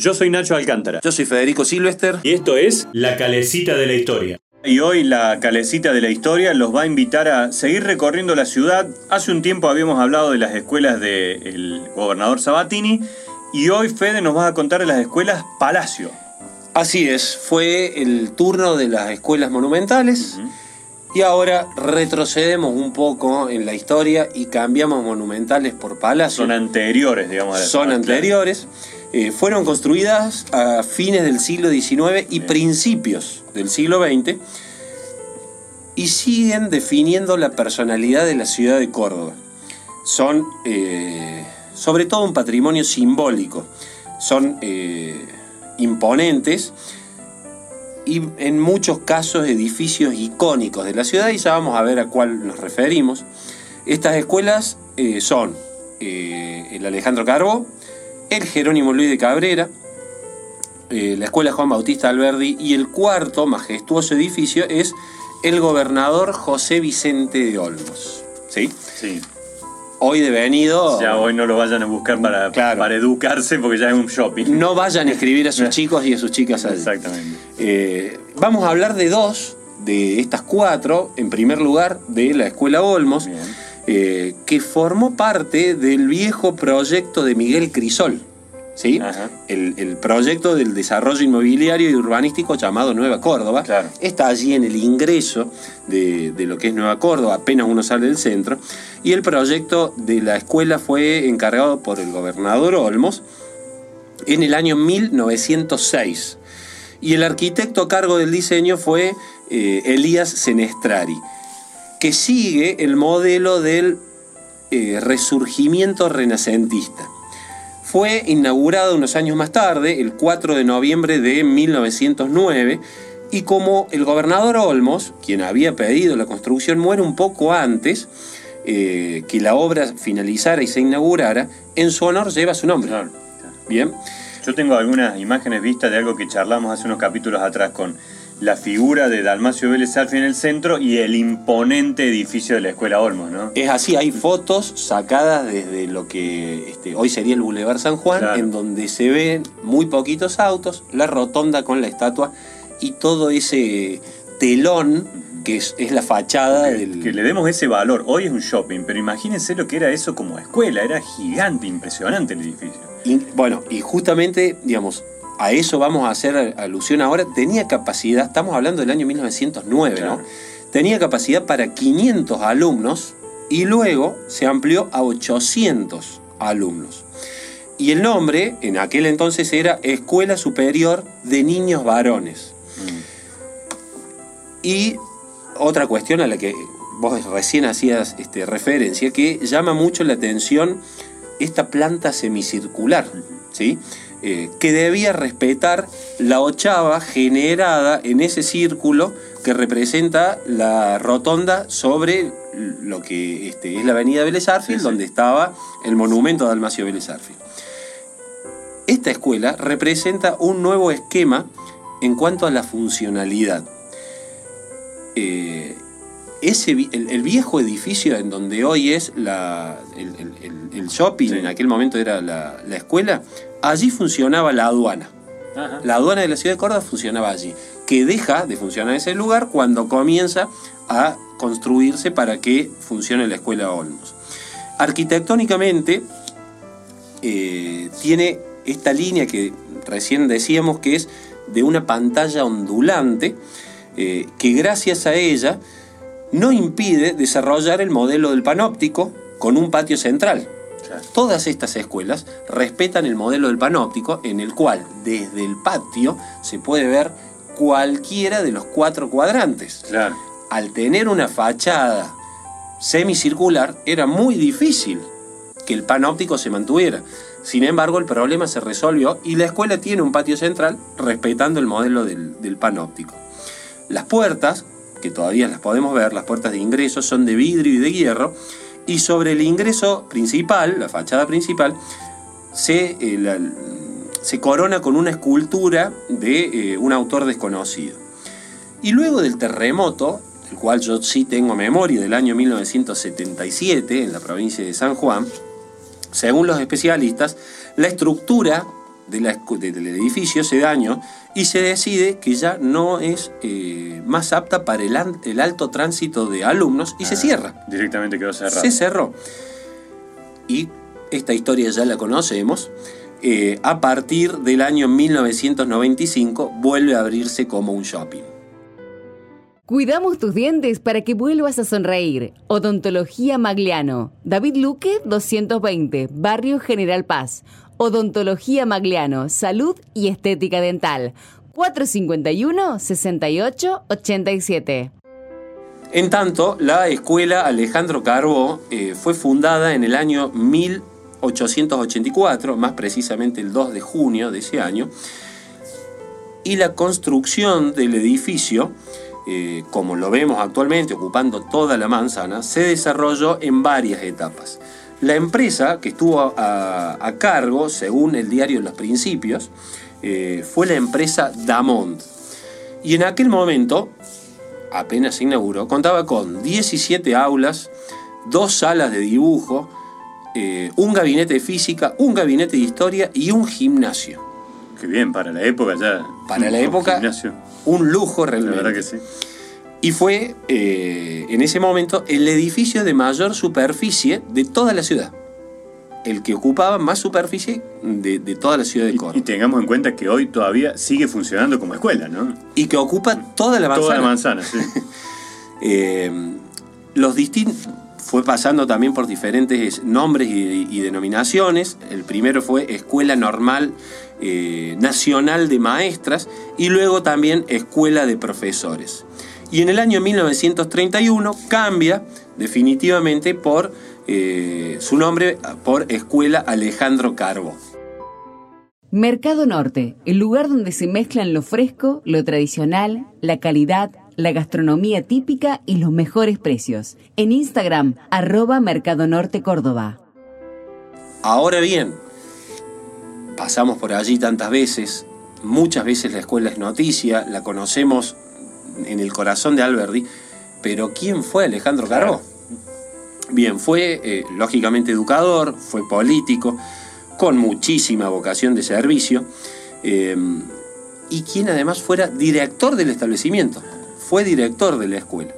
Yo soy Nacho Alcántara. Yo soy Federico Silvester. Y esto es La Calecita de la Historia. Y hoy la Calecita de la Historia los va a invitar a seguir recorriendo la ciudad. Hace un tiempo habíamos hablado de las escuelas del gobernador Sabatini y hoy Fede nos va a contar de las escuelas Palacio. Así es, fue el turno de las escuelas monumentales. Y ahora retrocedemos un poco en la historia y cambiamos monumentales por palacio. Son anteriores, digamos. A Son anteriores. Eh, fueron construidas a fines del siglo XIX y principios del siglo XX y siguen definiendo la personalidad de la ciudad de Córdoba. Son eh, sobre todo un patrimonio simbólico. Son eh, imponentes y en muchos casos edificios icónicos de la ciudad y ya vamos a ver a cuál nos referimos. Estas escuelas son el Alejandro Carbó, el Jerónimo Luis de Cabrera, eh, la Escuela Juan Bautista Alberdi y el cuarto majestuoso edificio es el gobernador José Vicente de Olmos. ¿Sí? Sí hoy devenido. Ya hoy no lo vayan a buscar para, para educarse porque ya es un shopping. No vayan a escribir a sus chicos y a sus chicas allí. Exactamente. Eh, vamos a hablar de dos de estas cuatro. En primer lugar, de la Escuela Olmos, eh, que formó parte del viejo proyecto de Miguel Crisol. ¿sí? El, proyecto del desarrollo inmobiliario y urbanístico llamado Nueva Córdoba. Está allí en el ingreso de, lo que es Nueva Córdoba, apenas uno sale del centro. Y el proyecto de la escuela fue encargado por el gobernador Olmos en el año 1906. Y el arquitecto a cargo del diseño fue eh, Elías Senestrari, que sigue el modelo del eh, resurgimiento renacentista. Fue inaugurado unos años más tarde, el 4 de noviembre de 1909, y como el gobernador Olmos, quien había pedido la construcción, muere un poco antes eh, que la obra finalizara y se inaugurara, en su honor lleva su nombre. Bien. Yo tengo algunas imágenes vistas de algo que charlamos hace unos capítulos atrás con la figura de Dalmacio Vélez Arfi en el centro y el imponente edificio de la Escuela Olmos, ¿no? Es así, hay fotos sacadas desde lo que este, hoy sería el Boulevard San Juan, en donde se ven muy poquitos autos, la rotonda con la estatua y todo ese telón que es, la fachada del... Que le demos ese valor. Hoy es un shopping, pero imagínense lo que era eso como escuela, era gigante, impresionante el edificio. Y, bueno, y justamente, digamos, a eso vamos a hacer alusión ahora, tenía capacidad, estamos hablando del año 1909, ¿no? Tenía capacidad para 500 alumnos y luego se amplió a 800 alumnos. Y el nombre en aquel entonces era Escuela Superior de Niños Varones. Mm. Y otra cuestión a la que vos recién hacías este, referencia, que llama mucho la atención esta planta semicircular, ¿sí? Eh, que debía respetar la ochava generada en ese círculo que representa la rotonda sobre lo que este, es la avenida Vélez donde estaba el monumento de Dalmacio Vélez Esta escuela representa un nuevo esquema en cuanto a la funcionalidad. Eh, ese, el, viejo edificio en donde hoy es la, el, shopping, en aquel momento era la, la escuela, allí funcionaba la aduana. La aduana de la ciudad de Córdoba funcionaba allí, que deja de funcionar ese lugar cuando comienza a construirse para que funcione la escuela Olmos. Arquitectónicamente eh, tiene esta línea que recién decíamos que es de una pantalla ondulante, eh, que gracias a ella no impide desarrollar el modelo del panóptico con un patio central. Todas estas escuelas respetan el modelo del panóptico en el cual desde el patio se puede ver cualquiera de los cuatro cuadrantes. Al tener una fachada semicircular era muy difícil que el panóptico se mantuviera. Sin embargo, el problema se resolvió y la escuela tiene un patio central respetando el modelo del, del panóptico. Las puertas, que todavía las podemos ver, las puertas de ingreso son de vidrio y de hierro y sobre el ingreso principal, la fachada principal, se, eh, se corona con una escultura de eh, un autor desconocido. Y luego del terremoto, del cual yo sí tengo memoria, del año 1977 en la provincia de San Juan, según los especialistas, la estructura del edificio ese año y se decide que ya no es eh, más apta para el, alto tránsito de alumnos y se ah, cierra. Directamente quedó cerrado. Se cerró. Y esta historia ya la conocemos. Eh, a partir del año 1995 vuelve a abrirse como un shopping. Cuidamos tus dientes para que vuelvas a sonreír. Odontología Magliano. David Luque, 220, Barrio General Paz. Odontología Magliano, Salud y Estética Dental. 451-6887. En tanto, la escuela Alejandro Carbó eh, fue fundada en el año 1884, más precisamente el 2 de junio de ese año, y la construcción del edificio eh, como lo vemos actualmente ocupando toda la manzana, se desarrolló en varias etapas. La empresa que estuvo a, cargo, según el diario Los Principios, eh, fue la empresa Damont. Y en aquel momento, apenas se inauguró, contaba con 17 aulas, dos salas de dibujo, eh, un gabinete de física, un gabinete de historia y un gimnasio. Qué bien, para la época ya. Para la época, un lujo realmente. La verdad que sí. Y fue eh, en ese momento el edificio de mayor superficie de toda la ciudad. El que ocupaba más superficie de, toda la ciudad de Córdoba. Y, tengamos en cuenta que hoy todavía sigue funcionando como escuela, ¿no? Y que ocupa toda la manzana. Toda la manzana, sí. Eh, los distintos fue pasando también por diferentes nombres y, denominaciones. El primero fue Escuela Normal eh, Nacional de Maestras y luego también Escuela de Profesores. Y en el año 1931 cambia definitivamente por eh, su nombre por Escuela Alejandro Carbo. Mercado Norte, el lugar donde se mezclan lo fresco, lo tradicional, la calidad, la gastronomía típica y los mejores precios. En Instagram, arroba Mercado Norte Córdoba. Ahora bien, pasamos por allí tantas veces, muchas veces la escuela es noticia, la conocemos en el corazón de Alberdi, pero ¿quién fue Alejandro Carbó? Bien, fue eh, lógicamente educador, fue político, con muchísima vocación de servicio, eh, y quien además fuera director del establecimiento fue director de la escuela.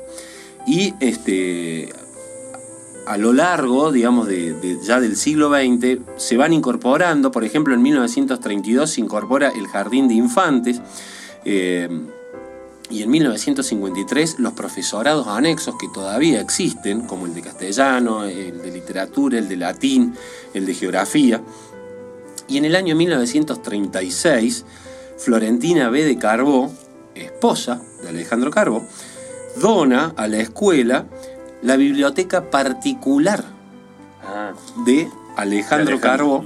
Y este, a lo largo, digamos, de, ya del siglo XX, se van incorporando, por ejemplo, en 1932 se incorpora el Jardín de Infantes, eh, y en 1953 los profesorados anexos que todavía existen, como el de castellano, el de literatura, el de latín, el de geografía. Y en el año 1936, Florentina B. de Carbó, esposa de Alejandro Carbo, dona a la escuela la biblioteca particular ah. de Alejandro, Carbo,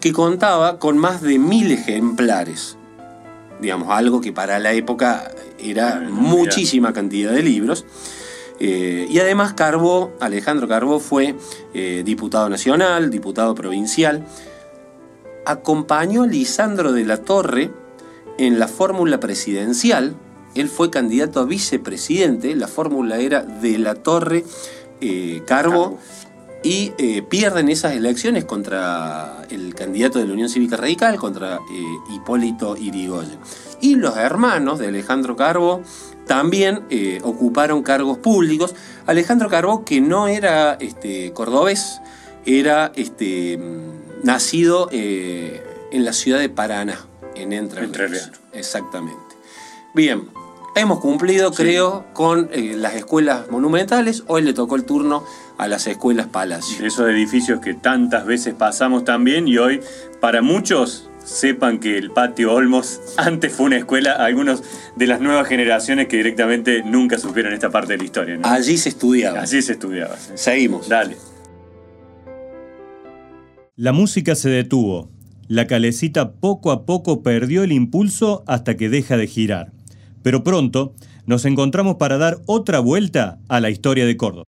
que contaba con más de mil ejemplares. Digamos, algo que para la época era muchísima cantidad de libros. Eh, y además Carbó, Alejandro Carbó fue eh, diputado nacional, diputado provincial. Acompañó a Lisandro de la Torre en la fórmula presidencial, él fue candidato a vicepresidente, la fórmula era de la Torre eh, Carbo, y eh, pierden esas elecciones contra el candidato de la Unión Cívica Radical, contra eh, Hipólito Irigoyen. Y los hermanos de Alejandro Carbo también ocuparon cargos públicos. Alejandro Carbo, que no era este, cordobés, era este, nacido en la ciudad de Paraná en Entre, Exactamente. Bien, hemos cumplido, creo, con eh, las escuelas monumentales. Hoy le tocó el turno a las escuelas palacio. Esos edificios que tantas veces pasamos también y hoy, para muchos, sepan que el patio Olmos antes fue una escuela, algunos de las nuevas generaciones que directamente nunca supieron esta parte de la historia. Allí se estudiaba. Allí se estudiaba. Seguimos. Dale. La música se detuvo la calecita poco a poco perdió el impulso hasta que deja de girar. Pero pronto nos encontramos para dar otra vuelta a la historia de Córdoba.